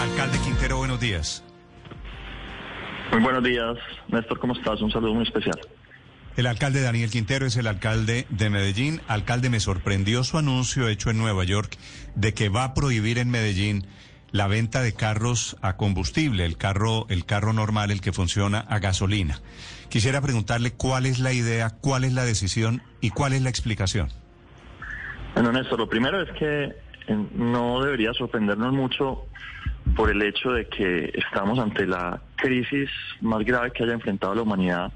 Alcalde Quintero, buenos días. Muy buenos días, Néstor, ¿cómo estás? Un saludo muy especial. El alcalde Daniel Quintero es el alcalde de Medellín. Alcalde, me sorprendió su anuncio hecho en Nueva York de que va a prohibir en Medellín la venta de carros a combustible, el carro, el carro normal, el que funciona a gasolina. Quisiera preguntarle cuál es la idea, cuál es la decisión y cuál es la explicación. Bueno, Néstor, lo primero es que eh, no debería sorprendernos mucho por el hecho de que estamos ante la crisis más grave que haya enfrentado la humanidad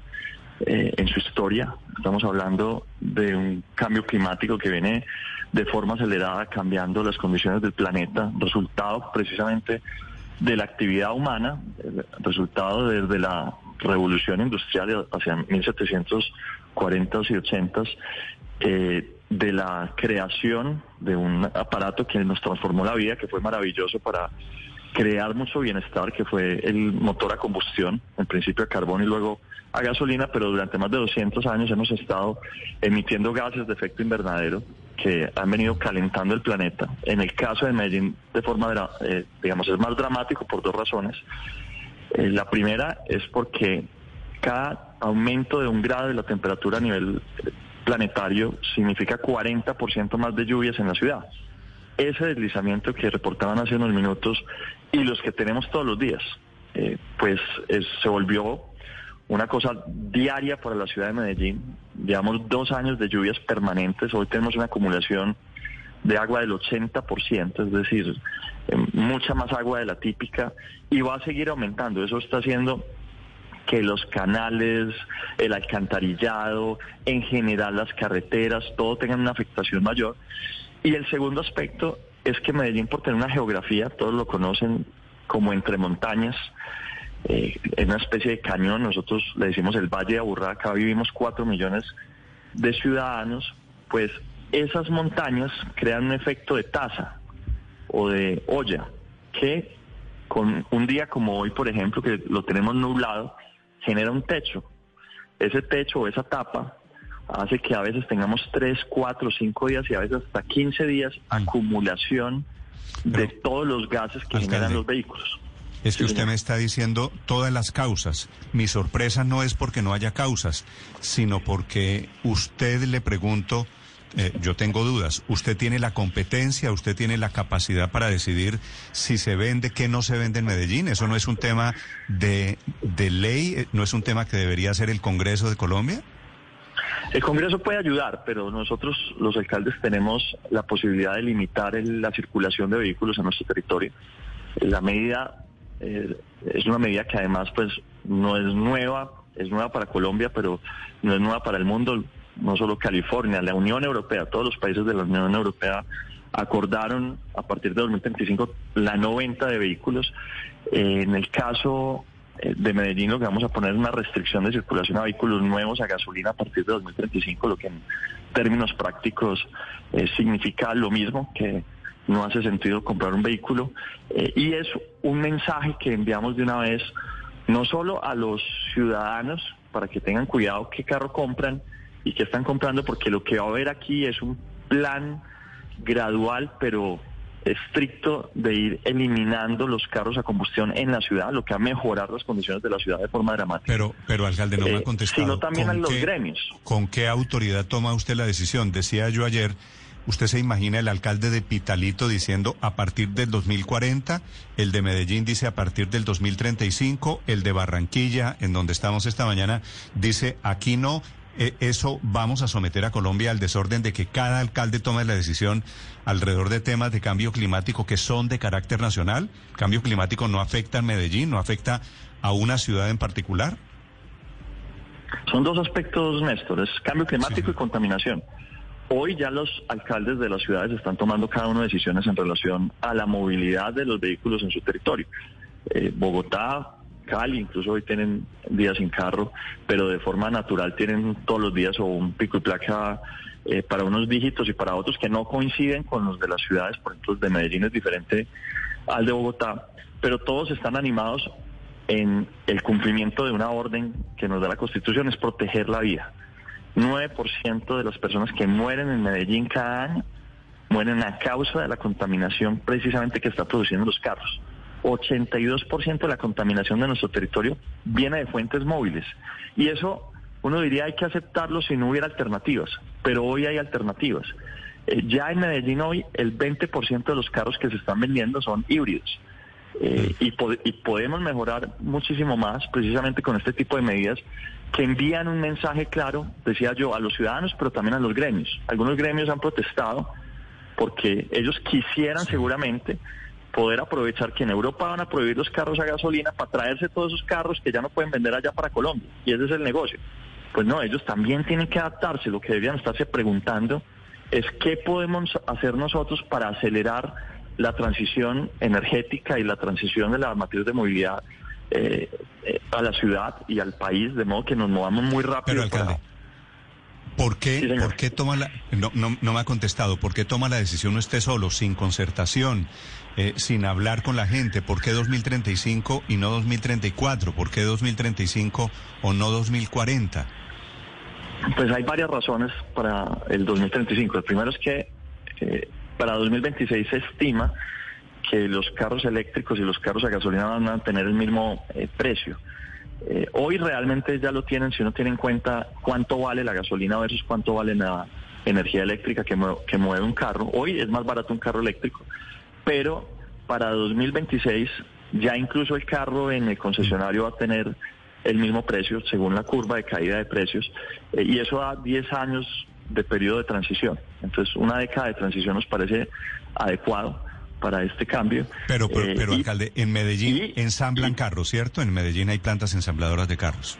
eh, en su historia. Estamos hablando de un cambio climático que viene de forma acelerada cambiando las condiciones del planeta, resultado precisamente de la actividad humana, resultado desde la revolución industrial hacia 1740 y 80 eh, de la creación de un aparato que nos transformó la vida, que fue maravilloso para crear mucho bienestar, que fue el motor a combustión, en principio a carbón y luego a gasolina, pero durante más de 200 años hemos estado emitiendo gases de efecto invernadero que han venido calentando el planeta. En el caso de Medellín, de forma, eh, digamos, es más dramático por dos razones. Eh, la primera es porque cada aumento de un grado de la temperatura a nivel planetario significa 40% más de lluvias en la ciudad. Ese deslizamiento que reportaban hace unos minutos y los que tenemos todos los días, eh, pues se volvió una cosa diaria para la ciudad de Medellín. Llevamos dos años de lluvias permanentes, hoy tenemos una acumulación de agua del 80%, es decir, eh, mucha más agua de la típica y va a seguir aumentando. Eso está haciendo que los canales, el alcantarillado, en general las carreteras, todo tengan una afectación mayor. Y el segundo aspecto es que Medellín, por tener una geografía, todos lo conocen como entre montañas, eh, en una especie de cañón, nosotros le decimos el Valle de Aburrá, acá vivimos cuatro millones de ciudadanos, pues esas montañas crean un efecto de taza o de olla, que con un día como hoy, por ejemplo, que lo tenemos nublado, genera un techo. Ese techo o esa tapa hace que a veces tengamos tres, cuatro, cinco días y a veces hasta 15 días mm. acumulación de todos los gases que generan los vehículos. Es que usted me está diciendo todas las causas. Mi sorpresa no es porque no haya causas, sino porque usted le pregunto, eh, yo tengo dudas, usted tiene la competencia, usted tiene la capacidad para decidir si se vende, qué no se vende en Medellín. Eso no es un tema de, de ley, no es un tema que debería hacer el Congreso de Colombia. El Congreso puede ayudar, pero nosotros los alcaldes tenemos la posibilidad de limitar la circulación de vehículos en nuestro territorio. La medida eh, es una medida que además pues no es nueva, es nueva para Colombia, pero no es nueva para el mundo, no solo California, la Unión Europea, todos los países de la Unión Europea acordaron a partir de 2035 la no venta de vehículos. Eh, en el caso de Medellín lo que vamos a poner es una restricción de circulación a vehículos nuevos a gasolina a partir de 2035, lo que en términos prácticos significa lo mismo que no hace sentido comprar un vehículo. Eh, y es un mensaje que enviamos de una vez, no solo a los ciudadanos, para que tengan cuidado qué carro compran y qué están comprando, porque lo que va a haber aquí es un plan gradual, pero estricto de ir eliminando los carros a combustión en la ciudad, lo que va a mejorar las condiciones de la ciudad de forma dramática. Pero, pero alcalde, no me ha eh, contestado. sino también a los gremios. ¿Con qué autoridad toma usted la decisión? Decía yo ayer ¿Usted se imagina el alcalde de Pitalito diciendo a partir del 2040, el de Medellín dice a partir del 2035, el de Barranquilla, en donde estamos esta mañana, dice aquí no, eh, eso vamos a someter a Colombia al desorden de que cada alcalde tome la decisión alrededor de temas de cambio climático que son de carácter nacional? ¿Cambio climático no afecta a Medellín, no afecta a una ciudad en particular? Son dos aspectos, Néstor, es cambio climático y contaminación. Hoy ya los alcaldes de las ciudades están tomando cada uno decisiones en relación a la movilidad de los vehículos en su territorio. Eh, Bogotá, Incluso hoy tienen días sin carro, pero de forma natural tienen todos los días o un pico y placa eh, para unos dígitos y para otros que no coinciden con los de las ciudades. Por ejemplo, el de Medellín es diferente al de Bogotá, pero todos están animados en el cumplimiento de una orden que nos da la Constitución, es proteger la vida. 9% de las personas que mueren en Medellín cada año mueren a causa de la contaminación precisamente que está produciendo los carros. 82% de la contaminación de nuestro territorio viene de fuentes móviles. Y eso uno diría hay que aceptarlo si no hubiera alternativas, pero hoy hay alternativas. Eh, ya en Medellín hoy el 20% de los carros que se están vendiendo son híbridos. Eh, y, y podemos mejorar muchísimo más precisamente con este tipo de medidas que envían un mensaje claro, decía yo, a los ciudadanos, pero también a los gremios. Algunos gremios han protestado porque ellos quisieran seguramente poder aprovechar que en Europa van a prohibir los carros a gasolina para traerse todos esos carros que ya no pueden vender allá para Colombia. Y ese es el negocio. Pues no, ellos también tienen que adaptarse. Lo que deberían estarse preguntando es qué podemos hacer nosotros para acelerar la transición energética y la transición de las matriz de movilidad eh, eh, a la ciudad y al país, de modo que nos movamos muy rápido. Pero, alcalde, ¿por qué, ¿por qué toma la... No, no, no, me ha contestado, ¿por qué toma la decisión usted solo, sin concertación, eh, sin hablar con la gente? ¿Por qué 2035 y no 2034? ¿Por qué 2035 o no 2040? Pues hay varias razones para el 2035. El primero es que eh, para 2026 se estima que los carros eléctricos y los carros a gasolina van a tener el mismo eh, precio. Eh, hoy realmente ya lo tienen si uno tiene en cuenta cuánto vale la gasolina versus cuánto vale la energía eléctrica que mueve, que mueve un carro. Hoy es más barato un carro eléctrico, pero para 2026 ya incluso el carro en el concesionario va a tener el mismo precio según la curva de caída de precios eh, y eso da 10 años de periodo de transición. Entonces una década de transición nos parece adecuado para este cambio. Pero, pero, eh, alcalde, en Medellín ensamblan carros, ¿cierto? En Medellín hay plantas ensambladoras de carros.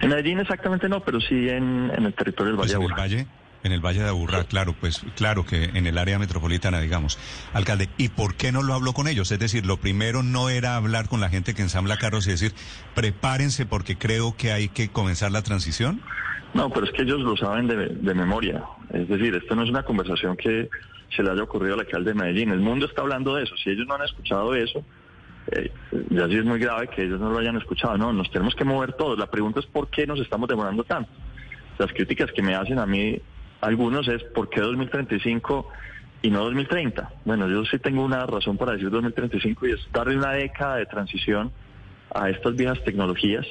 En Medellín exactamente no, pero sí en, el territorio del Valle pues Aburrá. En el Valle, en el Valle de Aburrá, claro, pues claro que en el área metropolitana, digamos. Alcalde, ¿y por qué no lo habló con ellos? Es decir, lo primero no era hablar con la gente que ensambla carros y decir, prepárense porque creo que hay que comenzar la transición. No, pero es que ellos lo saben de, memoria. Es decir, esto no es una conversación que se le haya ocurrido al alcalde de Medellín. El mundo está hablando de eso. Si ellos no han escuchado eso, eh, ya sí es muy grave que ellos no lo hayan escuchado. No, nos tenemos que mover todos. La pregunta es por qué nos estamos demorando tanto. Las críticas que me hacen a mí algunos es por qué 2035 y no 2030. Bueno, yo sí tengo una razón para decir 2035 y es darle una década de transición a estas viejas tecnologías.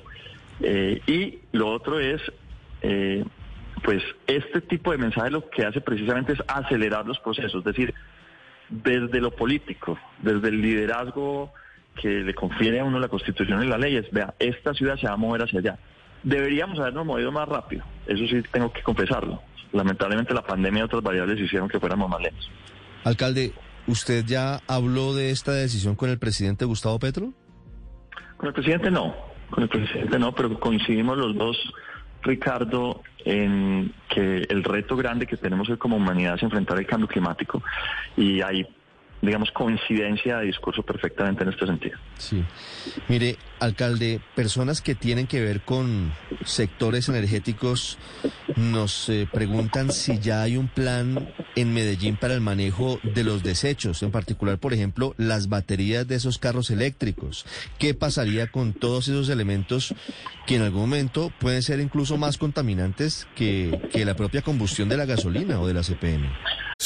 Eh, y lo otro es eh, pues este tipo de mensaje lo que hace precisamente es acelerar los procesos, es decir, desde lo político, desde el liderazgo que le confiere a uno la Constitución y la ley, es, vea, esta ciudad se va a mover hacia allá. Deberíamos habernos movido más rápido, eso sí tengo que confesarlo. Lamentablemente la pandemia y otras variables hicieron que fuéramos más lentos. Alcalde, ¿usted ya habló de esta decisión con el presidente Gustavo Petro? Con el presidente no, con el presidente no, pero coincidimos los dos Ricardo, en que el reto grande que tenemos hoy como humanidad es enfrentar el cambio climático y hay, digamos, coincidencia de discurso perfectamente en este sentido. Sí. Mire, alcalde, personas que tienen que ver con sectores energéticos nos eh, preguntan si ya hay un plan en Medellín para el manejo de los desechos, en particular, por ejemplo, las baterías de esos carros eléctricos. ¿Qué pasaría con todos esos elementos que en algún momento pueden ser incluso más contaminantes que, que la propia combustión de la gasolina o de la CPM?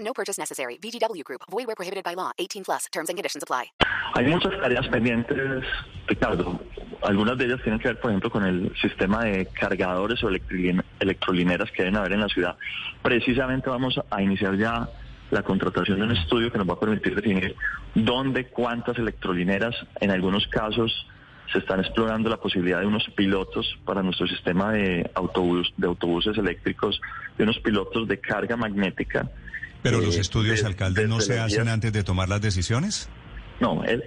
No purchase necessary. VGW Group. Void where prohibited by law. 18 plus. Terms and conditions apply. Hay muchas tareas pendientes, Ricardo. Algunas de ellas tienen que ver, por ejemplo, con el sistema de cargadores o electrolin- electrolineras que deben haber en la ciudad. Precisamente vamos a iniciar ya la contratación de un estudio que nos va a permitir definir dónde, cuántas electrolineras, en algunos casos se están explorando la posibilidad de unos pilotos para nuestro sistema de, autobús, de autobuses eléctricos, de unos pilotos de carga magnética. Pero los eh, estudios, de- alcalde, no se hacen antes de tomar las decisiones. no, el-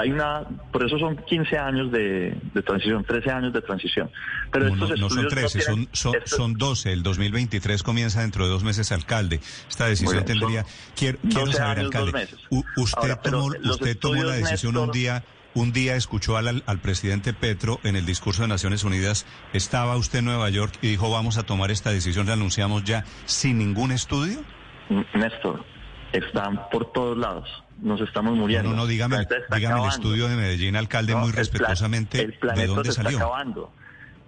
hay una, por eso son 15 años de, de transición, 13 años de transición. Pero No, estos no, no son estudios 13, tienen- son, son, estos- son 12. El 2023 comienza dentro de dos meses, alcalde. Esta decisión bien, tendría... Quiero, quiero 12 saber, años, alcalde, usted, Ahora, tomó, los usted tomó la estudios, decisión un día... Un día escuchó al, al presidente Petro en el discurso de Naciones Unidas, estaba usted en Nueva York y dijo vamos a tomar esta decisión, la anunciamos ya sin ningún estudio. Néstor, están por todos lados. Nos estamos muriendo. no, no, dígame, El está dígame el estudio de Medellín, alcalde, No, muy el respetuosamente, el planeta ¿de dónde se está salió? acabando.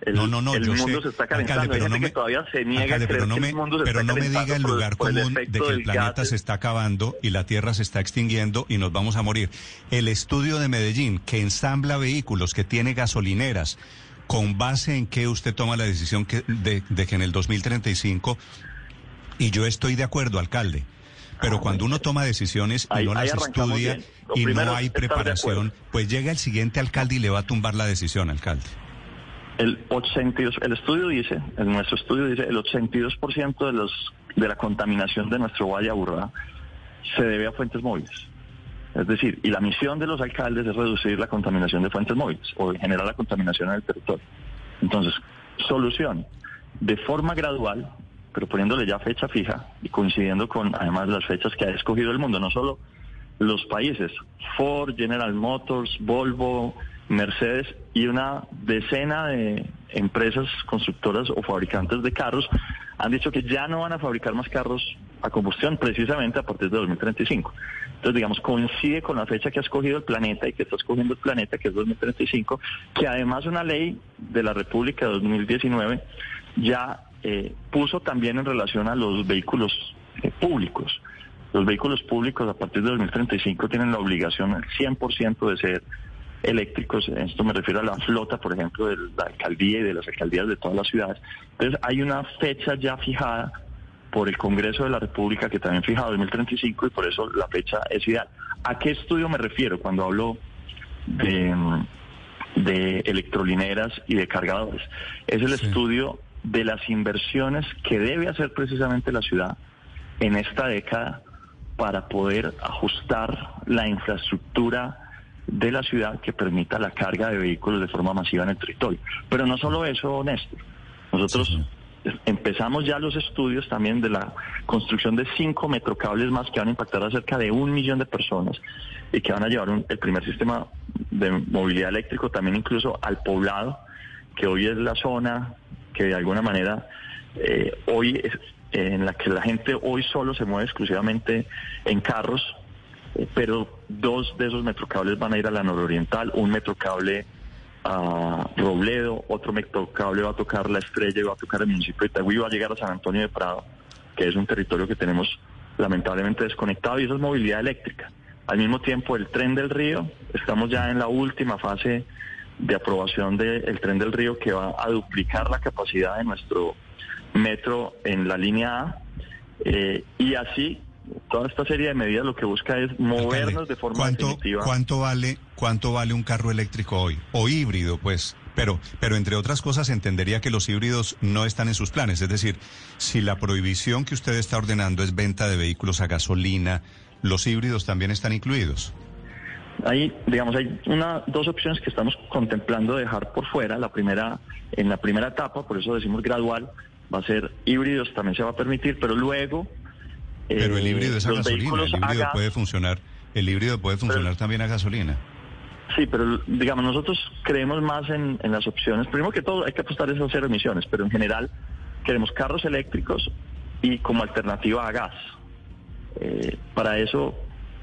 El, no, no, no, el yo mundo sé, se está alcalde, calentando. pero Hay no me, todavía se niega alcalde, pero no me, el pero está no me diga el por- lugar por el común efecto de que el planeta se está acabando y la Tierra se está extinguiendo y nos vamos a morir. El estudio de Medellín, que ensambla vehículos, que tiene gasolineras, ¿con base en qué usted toma la decisión que, de, de que en el 2035, y yo estoy de acuerdo, alcalde, pero Ah, cuando uno toma decisiones y ahí- no las estudia y no hay preparación, pues llega el siguiente alcalde y le va a tumbar la decisión, alcalde. El 82, el estudio dice, en nuestro estudio dice, el 82% de los de la contaminación de nuestro Valle Aburrá se debe a fuentes móviles. Es decir, y la misión de los alcaldes es reducir la contaminación de fuentes móviles o generar la contaminación en el territorio. Entonces, solución, de forma gradual, pero poniéndole ya fecha fija y coincidiendo con además las fechas que ha escogido el mundo, no solo los países, Ford, General Motors, Volvo, Mercedes y una decena de empresas constructoras o fabricantes de carros han dicho que ya no van a fabricar más carros a combustión precisamente a partir de 2035. Entonces, digamos, coincide con la fecha que ha escogido el planeta y que está escogiendo el planeta, que es 2035, que además una ley de la República de 2019 ya eh, puso también en relación a los vehículos eh, públicos. Los vehículos públicos a partir de 2035 tienen la obligación al 100% de ser eléctricos. Esto me refiero a la flota, por ejemplo, de la alcaldía y de las alcaldías de todas las ciudades. Entonces hay una fecha ya fijada por el Congreso de la República que también fija 2035 y por eso la fecha es ideal. ¿A qué estudio me refiero cuando hablo de, mm, de electrolineras y de cargadores? Es el Sí. estudio de las inversiones que debe hacer precisamente la ciudad en esta década para poder ajustar la infraestructura de la ciudad que permita la carga de vehículos de forma masiva en el territorio. Pero no solo eso, Néstor. Nosotros Sí, empezamos ya los estudios también de la construcción de cinco metrocables más que van a impactar a cerca de un millón de personas y que van a llevar un- el primer sistema de movilidad eléctrico también incluso al poblado, que hoy es la zona que de alguna manera eh, hoy es, en la que la gente hoy solo se mueve exclusivamente en carros, eh, pero dos de esos metrocables van a ir a la nororiental, un metrocable a Robledo, otro metrocable va a tocar La Estrella y va a tocar el municipio de Itagüí, va a llegar a San Antonio de Prado, que es un territorio que tenemos lamentablemente desconectado y eso es movilidad eléctrica. Al mismo tiempo, el tren del río, estamos ya en la última fase de aprobación del tren del río que va a duplicar la capacidad de nuestro metro en la línea A eh, y así toda esta serie de medidas lo que busca es movernos de forma ¿cuánto, definitiva. ¿Cuánto vale cuánto vale un carro eléctrico hoy? O híbrido, pues. Pero, pero entre otras cosas entendería que los híbridos no están en sus planes. Es decir, si la prohibición que usted está ordenando es venta de vehículos a gasolina, los híbridos también están incluidos. Hay, digamos, hay una, dos opciones que estamos contemplando dejar por fuera. La primera, en la primera etapa, por eso decimos gradual, va a ser híbridos, también se va a permitir, pero luego Pero el eh, híbrido es a gasolina. El a híbrido puede funcionar. El híbrido puede funcionar también a gasolina. Sí, pero digamos, nosotros creemos más en, en las opciones. Primero que todo, hay que apostar esas cero emisiones, pero en general queremos carros eléctricos y como alternativa a gas. Eh, para eso,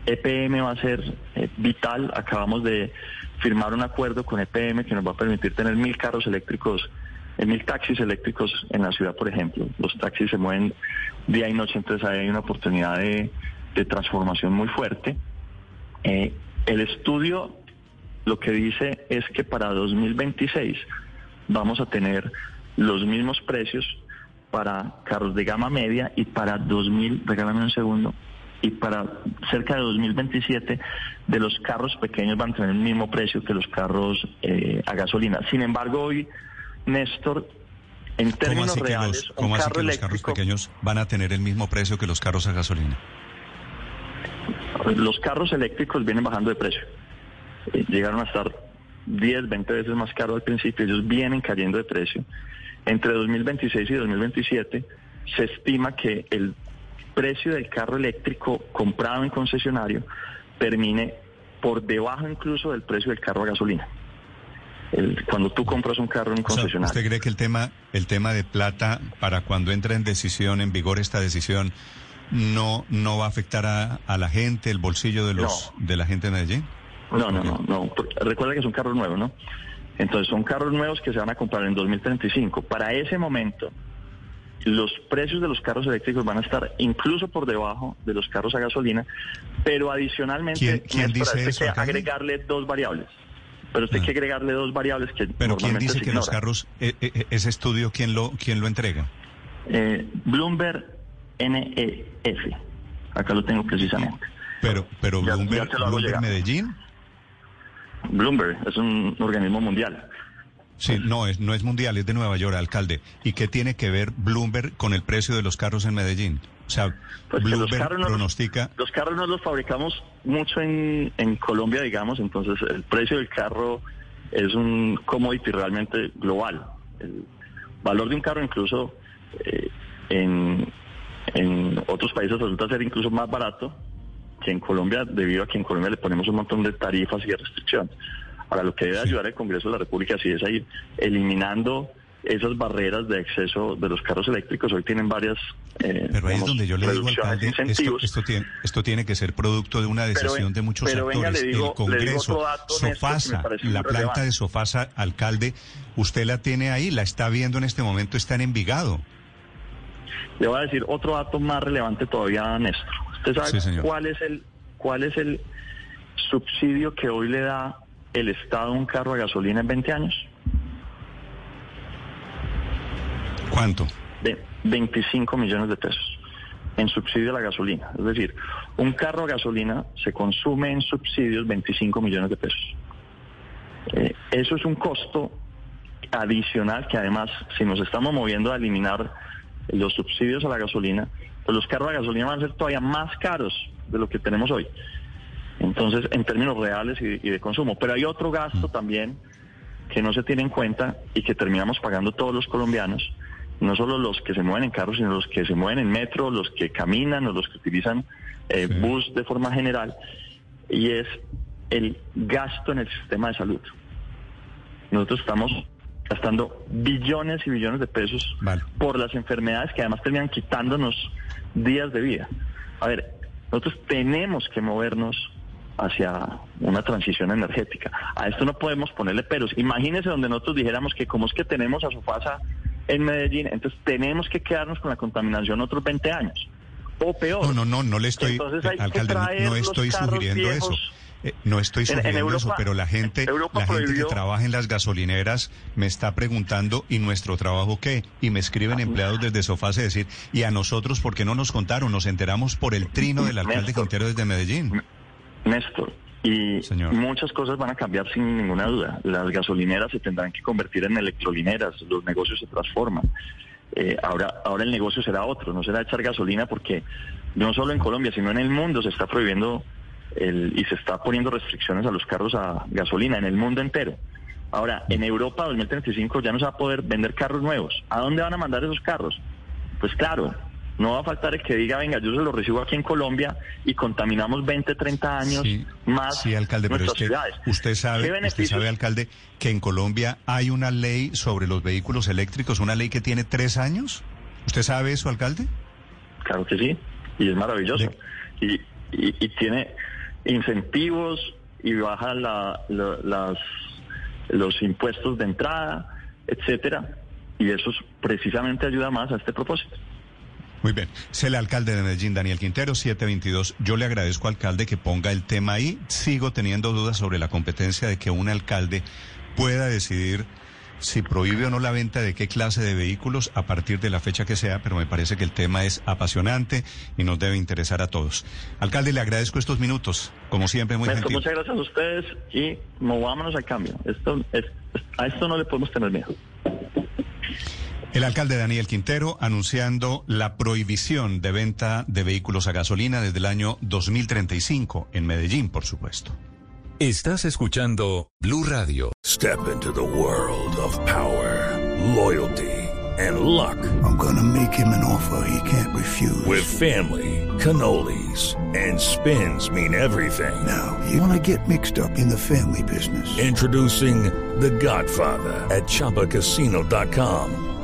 EPM va a ser eh, vital. Acabamos de firmar un acuerdo con EPM que nos va a permitir tener mil carros eléctricos mil taxis eléctricos en la ciudad, por ejemplo. Los taxis se mueven día y noche, entonces ahí hay una oportunidad de, de transformación muy fuerte. Eh, el estudio lo que dice es que para 2026 vamos a tener los mismos precios para carros de gama media y para 2000, regálame un segundo, y para cerca de 2027 de los carros pequeños van a tener el mismo precio que los carros eh, a gasolina. Sin embargo, hoy, Néstor, en términos ¿Cómo así reales, que, los, ¿cómo así que los carros pequeños van a tener el mismo precio que los carros a gasolina? los carros eléctricos vienen bajando de precio. Eh, llegaron a estar 10, 20 veces más caros al principio, ellos vienen cayendo de precio. Entre 2026 y 2027 se estima que el precio del carro eléctrico comprado en concesionario termine por debajo incluso del precio del carro a gasolina. El- cuando tú compras un carro en un O sea, concesionario. ¿Usted cree que el tema, el tema de plata, para cuando entre en decisión, en vigor esta decisión, no, no va a afectar a, a la gente, el bolsillo de los de la gente de Medellín? No, no, no, no. Recuerda que son carros nuevos, ¿no? Entonces son carros nuevos que se van a comprar en 2035. Para ese momento, los precios de los carros eléctricos van a estar incluso por debajo de los carros a gasolina, pero adicionalmente ¿Quién- quién dice a esto eso, que agregarle dos variables. Pero esto hay que agregarle dos variables que Pero ¿quién dice que los carros, eh, eh, ese estudio, quién lo, quién lo entrega? Eh, Bloomberg NEF. Acá lo tengo precisamente. Pero, pero Ya- Bloomberg, ya. Medellín. Bloomberg es un organismo mundial. Sí, no es, no es mundial, es de Nueva York, alcalde. ¿Y qué tiene que ver Bloomberg con el precio de los carros en Medellín? O sea, Pues los Bloomberg no pronostica... Los carros no los fabricamos mucho en, en Colombia, digamos, entonces el precio del carro es un commodity realmente global. El valor de un carro incluso eh, en, en otros países resulta ser incluso más barato que en Colombia, debido a que en Colombia le ponemos un montón de tarifas y de restricciones. Ahora, lo que debe ayudar el Congreso de la República sí es a ir eliminando esas barreras de acceso de los carros eléctricos. Hoy tienen varias... eh, Pero ahí es donde yo le digo, alcalde, esto, tiene, esto tiene que ser producto de una decisión de muchos pero venga, le digo- el le digo Congreso, que me Sofasa, la planta relevante. de Sofasa, alcalde, usted la tiene ahí, la está viendo en este momento, está en Envigado. Le voy a decir otro dato más relevante todavía, Néstor. ¿Usted sabe Sí, cuál es el cuál es el subsidio que hoy le da el Estado un carro a gasolina en 20 años? ¿Cuánto? De 25 millones de pesos en subsidio a la gasolina. Es decir, un carro a gasolina se consume en subsidios 25 millones de pesos. Eh, eso es un costo adicional que además, si nos estamos moviendo a eliminar los subsidios a la gasolina, pues los carros a gasolina van a ser todavía más caros de lo que tenemos hoy. Entonces, en términos reales y, y de consumo. Pero hay otro gasto también que no se tiene en cuenta y que terminamos pagando todos los colombianos, no solo los que se mueven en carros, sino los que se mueven en metro, los que caminan o los que utilizan eh, bus de forma general, y es el gasto en el sistema de salud. Nosotros estamos gastando billones y billones de pesos por las enfermedades que además terminan quitándonos días de vida. A ver, nosotros tenemos que movernos hacia una transición energética. A esto no podemos ponerle peros. Imagínense donde nosotros dijéramos que como es que tenemos a Sofasa en Medellín, entonces tenemos que quedarnos con la contaminación otros 20 años. O peor. No, no, no, no le estoy, Entonces hay que alcalde, no- estoy sugiriendo eso. Eh, no estoy En- en sugiriendo eso, pero la gente, la gente que trabaja en las gasolineras me está preguntando, ¿y nuestro trabajo qué? Y me escriben empleados desde Sofasa decir, ¿y a nosotros por qué no nos contaron? Nos enteramos por el trino del alcalde Néstor. Quintero desde Medellín. Néstor, y muchas cosas van a cambiar sin ninguna duda. Las gasolineras se tendrán que convertir en electrolineras, los negocios se transforman. Eh, ahora, ahora el negocio será otro, no será echar gasolina porque no solo en Colombia, sino en el mundo se está prohibiendo el- y se está poniendo restricciones a los carros a gasolina en el mundo entero. Ahora, en Europa 2035 ya no se va a poder vender carros nuevos. ¿A dónde van a mandar esos carros? Pues claro, no va a faltar el que diga, venga, yo se lo recibo aquí en Colombia y contaminamos 20, 30 años más Sí, alcalde, nuestras ciudades. usted ¿Qué sabe, usted sabe, alcalde, que en Colombia hay una ley sobre los vehículos eléctricos, una ley que tiene tres años. ¿Usted sabe eso, alcalde? Claro que sí, y es maravilloso. Y, y- y tiene incentivos y baja la- la- las, los impuestos de entrada, etcétera. y eso precisamente ayuda más a este propósito. Muy bien. Es el alcalde de Medellín, Daniel Quintero, 722. Yo le agradezco, alcalde, que ponga el tema ahí. Sigo teniendo dudas sobre la competencia de que un alcalde pueda decidir si prohíbe o no la venta de qué clase de vehículos a partir de la fecha que sea, pero me parece que el tema es apasionante y nos debe interesar a todos. Alcalde, le agradezco estos minutos, como siempre, muy Néstor, gentil. muchas gracias a ustedes y movámonos al cambio. Esto es, a esto no le podemos tener miedo. El alcalde Daniel Quintero anunciando la prohibición de venta de vehículos a gasolina desde el año 2035 en Medellín, por supuesto. Estás escuchando Blue Radio. Step into the world of power, loyalty, and luck. I'm gonna make him an offer he can't refuse. With family, cannolis, and spins mean everything. Now, you wanna get mixed up in the family business. Introducing The Godfather at ChumbaCasino.com.